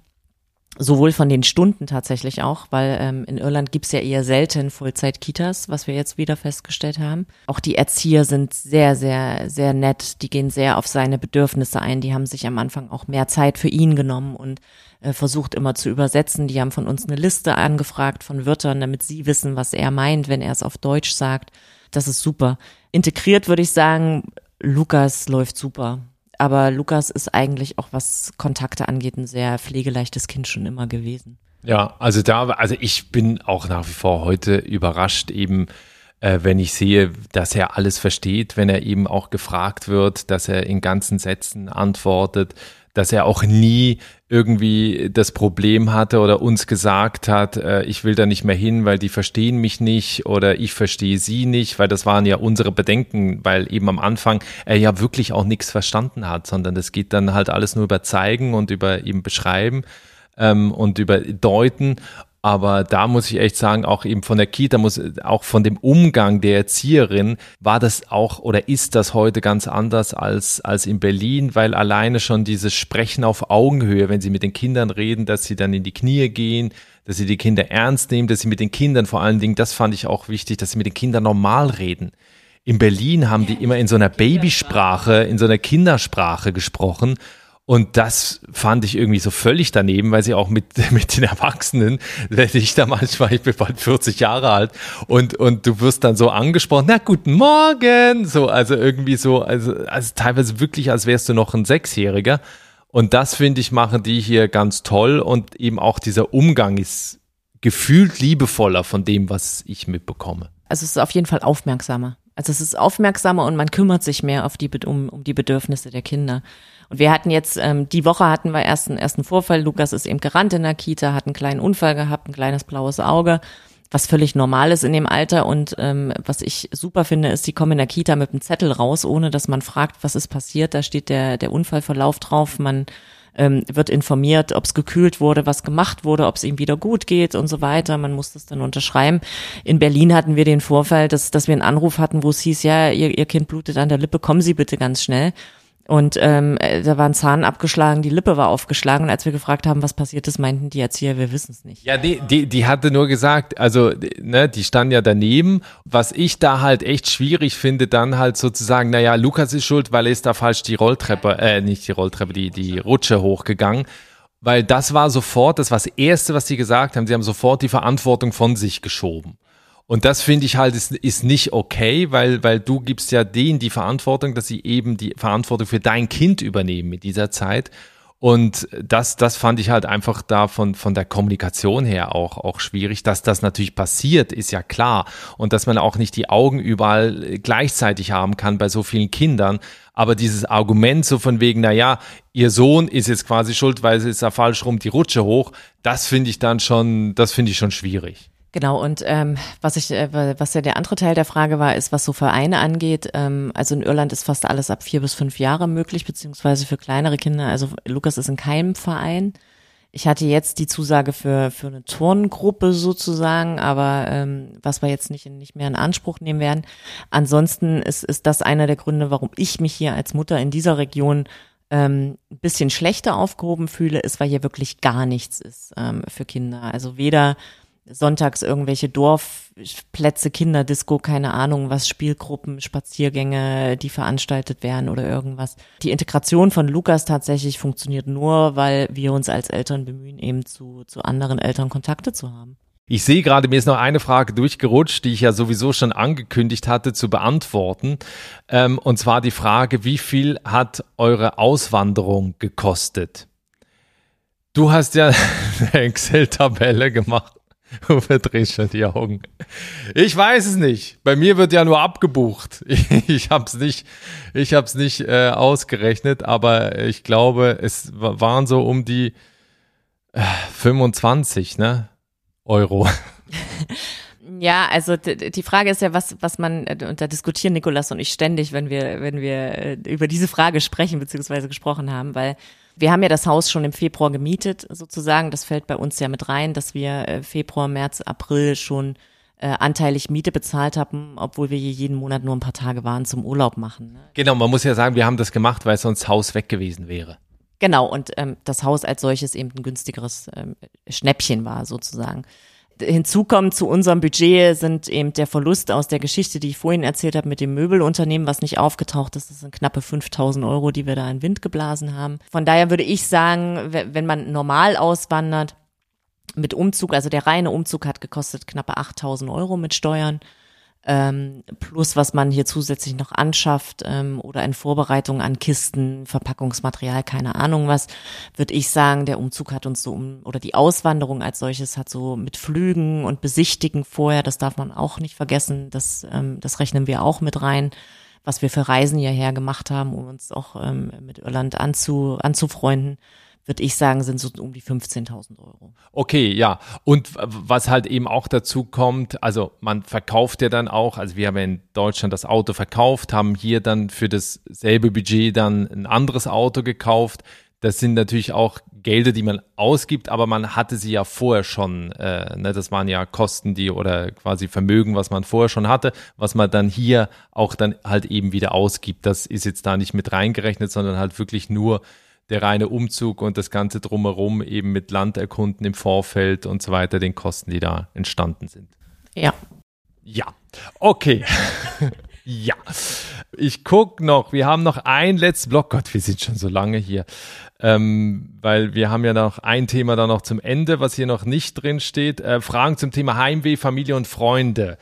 sowohl von den Stunden tatsächlich auch, weil ähm, in Irland gibt's ja eher selten Vollzeit-Kitas, was wir jetzt wieder festgestellt haben. Auch die Erzieher sind sehr, sehr, sehr nett. Die gehen sehr auf seine Bedürfnisse ein. Die haben sich am Anfang auch mehr Zeit für ihn genommen und äh, versucht immer zu übersetzen. Die haben von uns eine Liste angefragt von Wörtern, damit sie wissen, was er meint, wenn er es auf Deutsch sagt. Das ist super. Integriert würde ich sagen, Lukas läuft super aber Lukas ist eigentlich auch, was Kontakte angeht, ein sehr pflegeleichtes Kind schon immer gewesen. Ja, also da, also ich bin auch nach wie vor heute überrascht, eben äh, wenn ich sehe, dass er alles versteht, wenn er eben auch gefragt wird, dass er in ganzen Sätzen antwortet, dass er auch nie irgendwie das Problem hatte oder uns gesagt hat, äh, ich will da nicht mehr hin, weil die verstehen mich nicht oder ich verstehe sie nicht, weil das waren ja unsere Bedenken, weil eben am Anfang er ja wirklich auch nichts verstanden hat, sondern das geht dann halt alles nur über zeigen und über eben beschreiben ähm, und über deuten aber da muss ich echt sagen, auch eben von der Kita muss, auch von dem Umgang der Erzieherin war das auch oder ist das heute ganz anders als, als in Berlin, weil alleine schon dieses Sprechen auf Augenhöhe, wenn sie mit den Kindern reden, dass sie dann in die Knie gehen, dass sie die Kinder ernst nehmen, dass sie mit den Kindern vor allen Dingen, das fand ich auch wichtig, dass sie mit den Kindern normal reden. In Berlin haben die immer in so einer Babysprache, in so einer Kindersprache gesprochen und das fand ich irgendwie so völlig daneben, weil sie auch mit, (laughs) mit den Erwachsenen, wenn ich da manchmal, ich bin bald 40 Jahre alt und, und du wirst dann so angesprochen, na guten Morgen, so, also irgendwie so, also, also teilweise wirklich, als wärst du noch ein Sechsjähriger. Und das finde ich, machen die hier ganz toll und eben auch dieser Umgang ist gefühlt liebevoller von dem, was ich mitbekomme. Also es ist auf jeden Fall aufmerksamer. Also es ist aufmerksamer und man kümmert sich mehr auf die, um, um die Bedürfnisse der Kinder. Und wir hatten jetzt, ähm, die Woche hatten wir erst einen ersten Vorfall. Lukas ist eben gerannt in der Kita, hat einen kleinen Unfall gehabt, ein kleines blaues Auge, was völlig normal ist in dem Alter. Und ähm, was ich super finde, ist, die kommen in der Kita mit einem Zettel raus, ohne dass man fragt, was ist passiert. Da steht der, der Unfallverlauf drauf. Man ähm, wird informiert, ob es gekühlt wurde, was gemacht wurde, ob es ihm wieder gut geht und so weiter. Man muss das dann unterschreiben. In Berlin hatten wir den Vorfall, dass, dass wir einen Anruf hatten, wo es hieß, ja, ihr, ihr Kind blutet an der Lippe, kommen Sie bitte ganz schnell. Und ähm, äh, da war ein Zahn abgeschlagen, die Lippe war aufgeschlagen. Und als wir gefragt haben, was passiert ist, meinten die Erzieher, wir wissen es nicht. Ja, die, die, die hatte nur gesagt, also ne, die stand ja daneben. Was ich da halt echt schwierig finde, dann halt sozusagen, naja, Lukas ist schuld, weil er ist da falsch die Rolltreppe, äh, nicht die Rolltreppe, die, die Rutsche hochgegangen. Weil das war sofort, das war das Erste, was sie gesagt haben. Sie haben sofort die Verantwortung von sich geschoben. Und das finde ich halt ist, ist nicht okay, weil, weil du gibst ja denen die Verantwortung, dass sie eben die Verantwortung für dein Kind übernehmen in dieser Zeit. Und das, das fand ich halt einfach da von, von der Kommunikation her auch, auch schwierig. Dass das natürlich passiert, ist ja klar. Und dass man auch nicht die Augen überall gleichzeitig haben kann bei so vielen Kindern. Aber dieses Argument so von wegen, na ja, ihr Sohn ist jetzt quasi schuld, weil es ist da falsch rum die Rutsche hoch, das finde ich dann schon, das finde ich schon schwierig. Genau, und ähm, was ich, äh, was ja der andere Teil der Frage war, ist, was so Vereine angeht. Ähm, also in Irland ist fast alles ab vier bis fünf Jahre möglich, beziehungsweise für kleinere Kinder. Also Lukas ist in keinem Verein. Ich hatte jetzt die Zusage für, für eine Turngruppe sozusagen, aber ähm, was wir jetzt nicht, nicht mehr in Anspruch nehmen werden. Ansonsten ist, ist das einer der Gründe, warum ich mich hier als Mutter in dieser Region ähm, ein bisschen schlechter aufgehoben fühle, ist, weil hier wirklich gar nichts ist ähm, für Kinder. Also weder sonntags irgendwelche Dorfplätze, Kinderdisco, keine Ahnung, was Spielgruppen, Spaziergänge, die veranstaltet werden oder irgendwas. Die Integration von Lukas tatsächlich funktioniert nur, weil wir uns als Eltern bemühen, eben zu, zu anderen Eltern Kontakte zu haben. Ich sehe gerade, mir ist noch eine Frage durchgerutscht, die ich ja sowieso schon angekündigt hatte zu beantworten. Ähm, und zwar die Frage, wie viel hat eure Auswanderung gekostet? Du hast ja (laughs) eine Excel-Tabelle gemacht. (laughs) Verdrehst schon die Augen. Ich weiß es nicht. Bei mir wird ja nur abgebucht. (laughs) Ich, habe es nicht, ich hab's nicht äh, ausgerechnet, aber ich glaube, es waren so um die äh, 25, ne? Euro. (laughs) Ja, also die Frage ist ja, was, was man, äh, und da diskutieren Nikolas und ich ständig, wenn wir, wenn wir äh, über diese Frage sprechen, beziehungsweise gesprochen haben, weil wir haben ja das Haus schon im Februar gemietet, sozusagen. Das fällt bei uns ja mit rein, dass wir äh, Februar, März, April schon äh, anteilig Miete bezahlt haben, obwohl wir hier jeden Monat nur ein paar Tage waren zum Urlaub machen. Ne? Genau, man muss ja sagen, wir haben das gemacht, weil sonst Haus weg gewesen wäre. Genau, und ähm, das Haus als solches eben ein günstigeres ähm, Schnäppchen war sozusagen. Hinzukommen zu unserem Budget sind eben der Verlust aus der Geschichte, die ich vorhin erzählt habe mit dem Möbelunternehmen, was nicht aufgetaucht ist. Das sind knappe 5000 Euro, die wir da in Wind geblasen haben. Von daher würde ich sagen, wenn man normal auswandert, mit Umzug, also der reine Umzug hat gekostet knappe 8000 Euro mit Steuern ähm, plus was man hier zusätzlich noch anschafft ähm, oder in Vorbereitung an Kisten, Verpackungsmaterial, keine Ahnung was, würde ich sagen, der Umzug hat uns so um, oder die Auswanderung als solches hat so mit Flügen und Besichtigen vorher, das darf man auch nicht vergessen, das, ähm, das rechnen wir auch mit rein, was wir für Reisen hierher gemacht haben, um uns auch ähm, mit Irland anzu, anzufreunden würde ich sagen, sind so um die 15.000 Euro. Okay, ja. Und was halt eben auch dazu kommt, also man verkauft ja dann auch, also wir haben ja in Deutschland das Auto verkauft, haben hier dann für dasselbe Budget dann ein anderes Auto gekauft. Das sind natürlich auch Gelder, die man ausgibt, aber man hatte sie ja vorher schon. Äh, ne, das waren ja Kosten, die oder quasi Vermögen, was man vorher schon hatte, was man dann hier auch dann halt eben wieder ausgibt. Das ist jetzt da nicht mit reingerechnet, sondern halt wirklich nur der reine Umzug und das Ganze drumherum eben mit Landerkunden im Vorfeld und so weiter, den Kosten, die da entstanden sind. Ja. Ja. Okay. (laughs) ja. Ich gucke noch, wir haben noch ein letztes Block. Gott, wir sind schon so lange hier. Ähm, weil wir haben ja noch ein Thema da noch zum Ende, was hier noch nicht drin steht. Äh, Fragen zum Thema Heimweh, Familie und Freunde.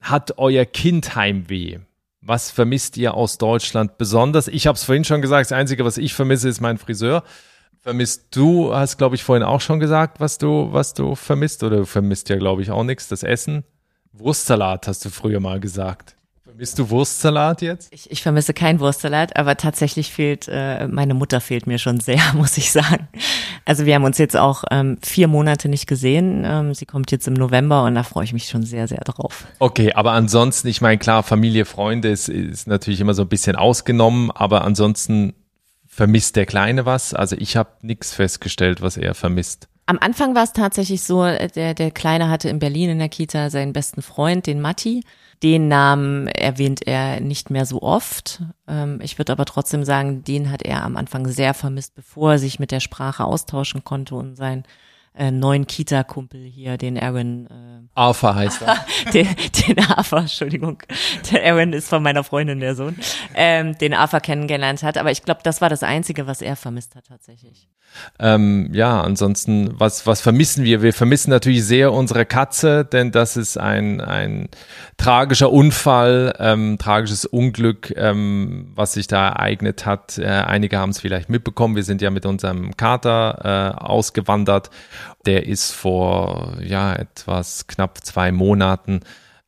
Hat euer Kind Heimweh? Was vermisst ihr aus Deutschland besonders? Ich habe es vorhin schon gesagt, das Einzige, was ich vermisse, ist mein Friseur. Vermisst du, hast glaube ich vorhin auch schon gesagt, was du, was du vermisst, oder du vermisst ja glaube ich auch nichts, das Essen. Wurstsalat hast du früher mal gesagt. Vermisst du Wurstsalat jetzt? Ich, ich vermisse keinen Wurstsalat, aber tatsächlich fehlt, äh, meine Mutter fehlt mir schon sehr, (laughs) muss ich sagen. Also wir haben uns jetzt auch ähm, vier Monate nicht gesehen. Ähm, sie kommt jetzt im November und da freue ich mich schon sehr, sehr drauf. Okay, aber ansonsten, ich meine, klar, Familie, Freunde ist, ist natürlich immer so ein bisschen ausgenommen, aber ansonsten vermisst der Kleine was? Also ich habe nichts festgestellt, was er vermisst. Am Anfang war es tatsächlich so, äh, der, der Kleine hatte in Berlin in der Kita seinen besten Freund, den Matti. Den Namen erwähnt er nicht mehr so oft. Ähm, ich würde aber trotzdem sagen, den hat er am Anfang sehr vermisst, bevor er sich mit der Sprache austauschen konnte und sein äh, neuen Kita-Kumpel hier, den Aaron. Äh, Arfa heißt er. (laughs) den, den Arfa, Entschuldigung. Der Aaron ist von meiner Freundin der Sohn, ähm, den Arfa kennengelernt hat. Aber ich glaube, das war das Einzige, was er vermisst hat tatsächlich. Ähm, ja, ansonsten, was, was vermissen wir? Wir vermissen natürlich sehr unsere Katze, denn das ist ein, ein tragischer Unfall, ähm, tragisches Unglück, ähm, was sich da ereignet hat. Äh, einige haben es vielleicht mitbekommen. Wir sind ja mit unserem Kater äh, ausgewandert der ist vor ja etwas knapp zwei Monaten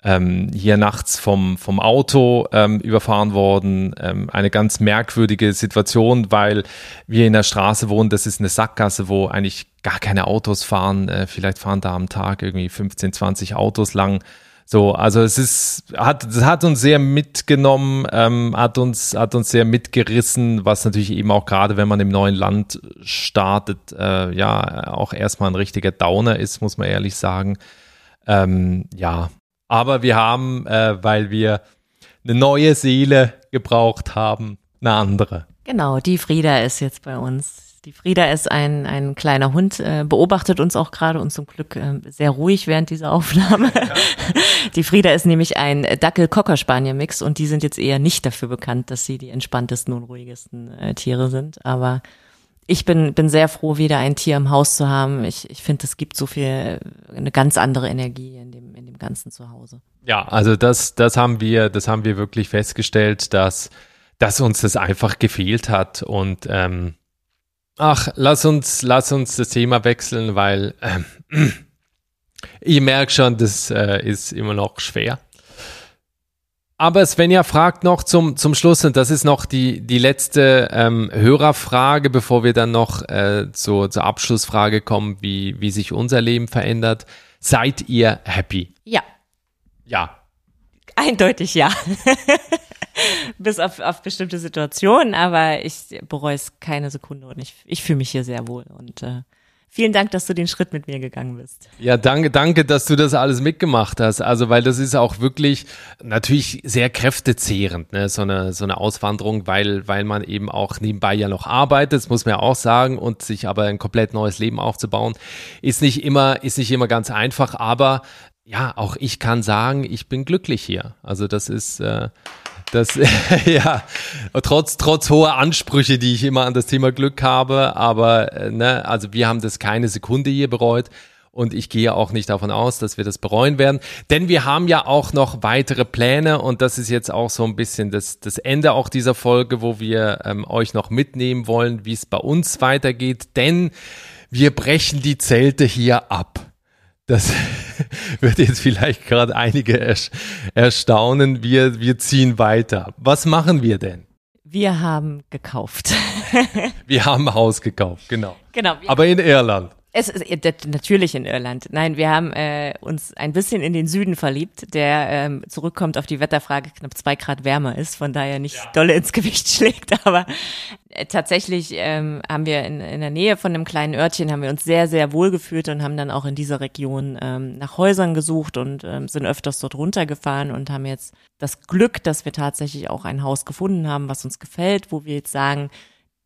ähm, hier nachts vom, vom Auto ähm, überfahren worden. Ähm, eine ganz merkwürdige Situation, weil wir in der Straße wohnen. Das ist eine Sackgasse, wo eigentlich gar keine Autos fahren. Äh, vielleicht fahren da am Tag irgendwie 15, 20 Autos lang. So, also es ist, hat, es hat uns sehr mitgenommen, ähm, hat uns, hat uns sehr mitgerissen, was natürlich eben auch gerade, wenn man im neuen Land startet, äh, ja, auch erstmal ein richtiger Downer ist, muss man ehrlich sagen. Ähm, ja, aber wir haben, äh, weil wir eine neue Seele gebraucht haben, eine andere. Genau, die Frieda ist jetzt bei uns Die Frieda ist ein, ein kleiner Hund, äh, beobachtet uns auch gerade und zum Glück äh, sehr ruhig während dieser Aufnahme. Die Frieda ist nämlich ein Dackel-Cocker-Spanier-Mix und die sind jetzt eher nicht dafür bekannt, dass sie die entspanntesten und ruhigsten äh, Tiere sind. Aber ich bin, bin sehr froh, wieder ein Tier im Haus zu haben. Ich, ich finde, es gibt so viel, eine ganz andere Energie in dem, in dem ganzen Zuhause. Ja, also das, das haben wir, das haben wir wirklich festgestellt, dass, dass uns das einfach gefehlt hat und, ähm, ach, lass uns, lass uns das Thema wechseln, weil, ähm, (clears throat) ich merke schon, das äh, ist immer noch schwer. Aber Svenja fragt noch zum, zum Schluss, und das ist noch die, die letzte ähm, Hörerfrage, bevor wir dann noch äh, zur, zur Abschlussfrage kommen, wie, wie sich unser Leben verändert. Seid ihr happy? Ja. Ja. Eindeutig ja. (laughs) (laughs) Bis auf, auf bestimmte Situationen, aber ich bereue es keine Sekunde und ich, ich fühle mich hier sehr wohl und äh, Vielen Dank, dass du den Schritt mit mir gegangen bist. Ja, danke, danke, dass du das alles mitgemacht hast. Also, weil das ist auch wirklich natürlich sehr kräftezehrend, ne? so eine, so eine Auswanderung, weil, weil man eben auch nebenbei ja noch arbeitet, das muss man ja auch sagen, und sich aber ein komplett neues Leben aufzubauen, ist nicht immer, ist nicht immer ganz einfach, aber ja, auch ich kann sagen, ich bin glücklich hier. Also, das ist, äh, das, (laughs) ja, trotz, trotz hoher Ansprüche, die ich immer an das Thema Glück habe, aber, äh, ne, also wir haben das keine Sekunde hier bereut. Und ich gehe auch nicht davon aus, dass wir das bereuen werden. Denn wir haben ja auch noch weitere Pläne und das ist jetzt auch so ein bisschen das, das Ende auch dieser Folge, wo wir ähm, euch noch mitnehmen wollen, wie es bei uns weitergeht. Denn wir brechen die Zelte hier ab. Das (laughs) wird jetzt vielleicht gerade einige erstaunen. Wir, wir ziehen weiter. Was machen wir denn? Wir haben gekauft. wir haben ein Haus gekauft, genau. Genau. Aber in Irland. Es ist natürlich in Irland. Nein, wir haben äh, uns ein bisschen in den Süden verliebt, der ähm, zurückkommt auf die Wetterfrage knapp zwei Grad wärmer ist, von daher nicht ja. dolle ins Gewicht (laughs) schlägt. Aber äh, tatsächlich ähm, haben wir in, in der Nähe von einem kleinen Örtchen haben wir uns sehr sehr wohl gefühlt und haben dann auch in dieser Region ähm, nach Häusern gesucht und ähm, sind öfters dort runtergefahren und haben jetzt das Glück, dass wir tatsächlich auch ein Haus gefunden haben, was uns gefällt, wo wir jetzt sagen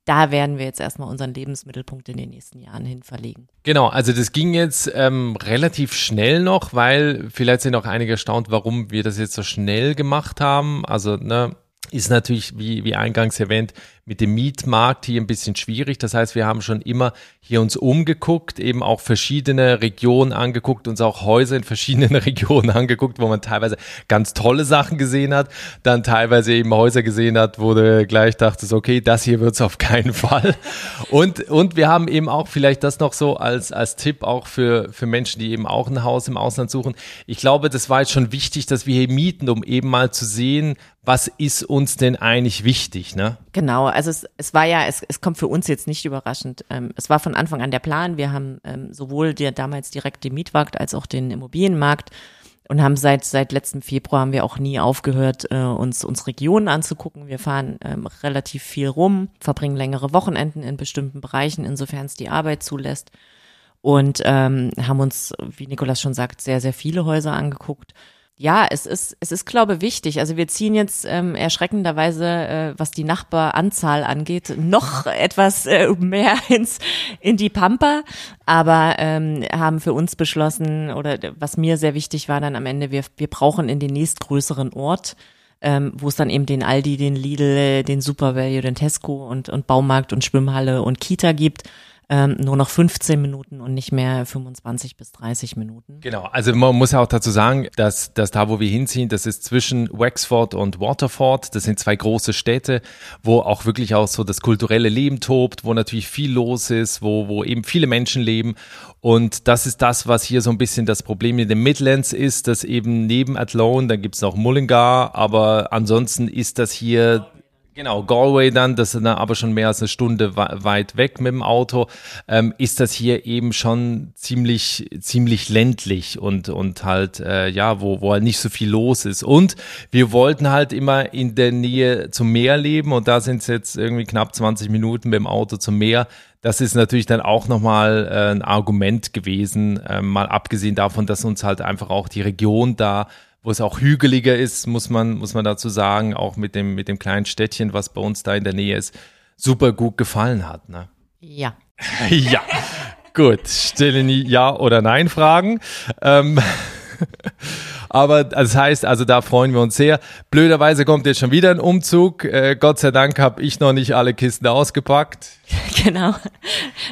da werden wir jetzt erstmal unseren Lebensmittelpunkt in den nächsten Jahren hin verlegen. Genau, also das ging jetzt ähm, relativ schnell noch, weil vielleicht sind auch einige erstaunt, warum wir das jetzt so schnell gemacht haben. Also, ne, ist natürlich, wie, wie eingangs erwähnt, mit dem Mietmarkt hier ein bisschen schwierig. Das heißt, wir haben schon immer hier uns umgeguckt, eben auch verschiedene Regionen angeguckt, uns auch Häuser in verschiedenen (laughs) Regionen angeguckt, wo man teilweise ganz tolle Sachen gesehen hat, dann teilweise eben Häuser gesehen hat, wo du gleich dachtest, okay, das hier wird's auf keinen Fall. Und, und wir haben eben auch vielleicht das noch so als, als Tipp auch für, für Menschen, die eben auch ein Haus im Ausland suchen. Ich glaube, das war jetzt schon wichtig, dass wir hier mieten, um eben mal zu sehen, was ist uns denn eigentlich wichtig, ne? Genau, also es, es war ja, es, es kommt für uns jetzt nicht überraschend. Ähm, es war von Anfang an der Plan. Wir haben ähm, sowohl der damals direkt den Mietmarkt als auch den Immobilienmarkt und haben seit seit letztem Februar haben wir auch nie aufgehört, äh, uns uns Regionen anzugucken. Wir fahren ähm, relativ viel rum, verbringen längere Wochenenden in bestimmten Bereichen, insofern es die Arbeit zulässt und ähm, haben uns, wie Nikolas schon sagt, sehr sehr viele Häuser angeguckt ja, es ist, es ist, glaube wichtig. Also wir ziehen jetzt ähm, erschreckenderweise, äh, was die Nachbaranzahl angeht, noch etwas äh, mehr (laughs) ins in die Pampa, aber ähm, haben für uns beschlossen oder was mir sehr wichtig war dann am Ende, wir, wir brauchen in den nächstgrößeren Ort, ähm, wo es dann eben den Aldi, den Lidl, den Supervalue, den Tesco und, und Baumarkt und Schwimmhalle und Kita gibt ähm, nur noch 15 Minuten und nicht mehr 25 bis 30 Minuten. Genau, also man muss ja auch dazu sagen, dass, dass da, wo wir hinziehen, das ist zwischen Wexford und Waterford. Das sind zwei große Städte, wo auch wirklich auch so das kulturelle Leben tobt, wo natürlich viel los ist, wo, wo eben viele Menschen leben. Und das ist das, was hier so ein bisschen das Problem in den Midlands ist, dass eben neben Athlone, dann gibt's noch Mullingar, aber ansonsten ist das hier Genau, Galway dann, das ist aber schon mehr als eine Stunde weit weg mit dem Auto, ähm, ist das hier eben schon ziemlich, ziemlich ländlich und, und halt, äh, ja, wo, wo halt nicht so viel los ist. Und wir wollten halt immer in der Nähe zum Meer leben und da sind es jetzt irgendwie knapp 20 Minuten mit dem Auto zum Meer. Das ist natürlich dann auch nochmal äh, ein Argument gewesen, äh, mal abgesehen davon, dass uns halt einfach auch die Region da wo es auch hügeliger ist, muss man, muss man dazu sagen, auch mit dem, mit dem kleinen Städtchen, was bei uns da in der Nähe ist, super gut gefallen hat. Ne? Ja. (laughs) ja. Gut, stille nie Ja- oder Nein-Fragen. Ähm, aber das heißt, also da freuen wir uns sehr. Blöderweise kommt jetzt schon wieder ein Umzug. Äh, Gott sei Dank habe ich noch nicht alle Kisten ausgepackt. (laughs) Genau.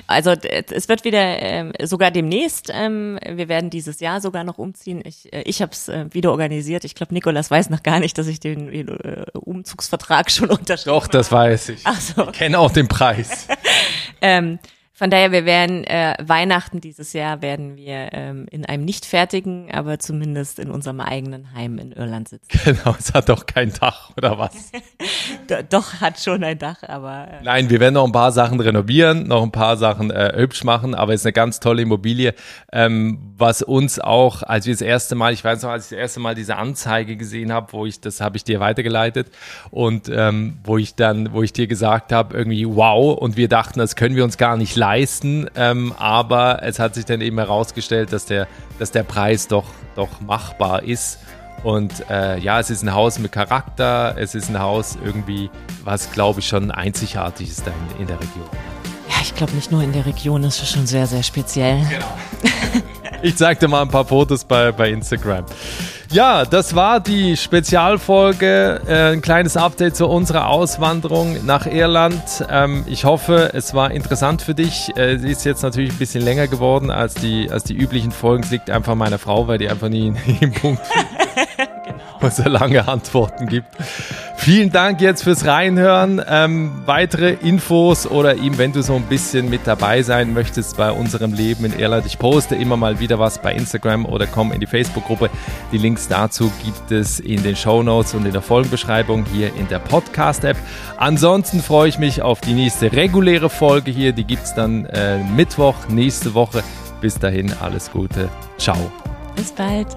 Also es wird wieder ähm, sogar demnächst. Ähm, wir werden dieses Jahr sogar noch umziehen. Ich, äh, ich habe es äh, wieder organisiert. Ich glaube, Nikolas weiß noch gar nicht, dass ich den äh, Umzugsvertrag schon (laughs) unterschrieben habe. Doch, das weiß ich. Ach so. Ich kenne auch den Preis. (laughs) ähm, von daher, wir werden äh, Weihnachten dieses Jahr werden wir ähm, in einem nicht fertigen, aber zumindest in unserem eigenen Heim in Irland sitzen. (laughs) Genau, es hat doch kein Dach oder was? (laughs) doch hat schon ein Dach, aber äh nein, wir werden noch ein paar Sachen renovieren, noch ein paar Sachen äh, hübsch machen, aber es ist eine ganz tolle Immobilie, ähm, was uns auch, als wir das erste Mal, ich weiß noch, als ich das erste Mal diese Anzeige gesehen habe, wo ich das habe ich dir weitergeleitet und ähm, wo ich dann, wo ich dir gesagt habe, irgendwie wow, und wir dachten, das können wir uns gar nicht leisten leisten, ähm, aber es hat sich dann eben herausgestellt, dass der, dass der Preis doch, doch machbar ist. Und äh, ja, es ist ein Haus mit Charakter, es ist ein Haus irgendwie, was glaube ich schon einzigartig ist da in, in der Region. Ja, ich glaube nicht nur in der Region, es ist schon sehr, sehr speziell. Genau. (laughs) ich zeig dir mal ein paar Fotos bei, bei Instagram. Ja, das war die Spezialfolge. Äh, ein kleines Update zu unserer Auswanderung nach Irland. Ähm, ich hoffe, es war interessant für dich. Äh, sie ist jetzt natürlich ein bisschen länger geworden als die, als die üblichen Folgen. Es liegt einfach meiner Frau, weil die einfach nie, nie (laughs) im Punkt (laughs) genau. so lange Antworten gibt. Vielen Dank jetzt fürs Reinhören. Ähm, weitere Infos oder ihm, wenn du so ein bisschen mit dabei sein möchtest bei unserem Leben in Irland. Ich poste immer mal wieder was bei Instagram oder komm in die Facebook-Gruppe. Die Links dazu gibt es in den Show Notes und in der Folgenbeschreibung hier in der Podcast-App. Ansonsten freue ich mich auf die nächste reguläre Folge hier. Die gibt es dann äh, Mittwoch nächste Woche. Bis dahin alles Gute. Ciao. Bis bald.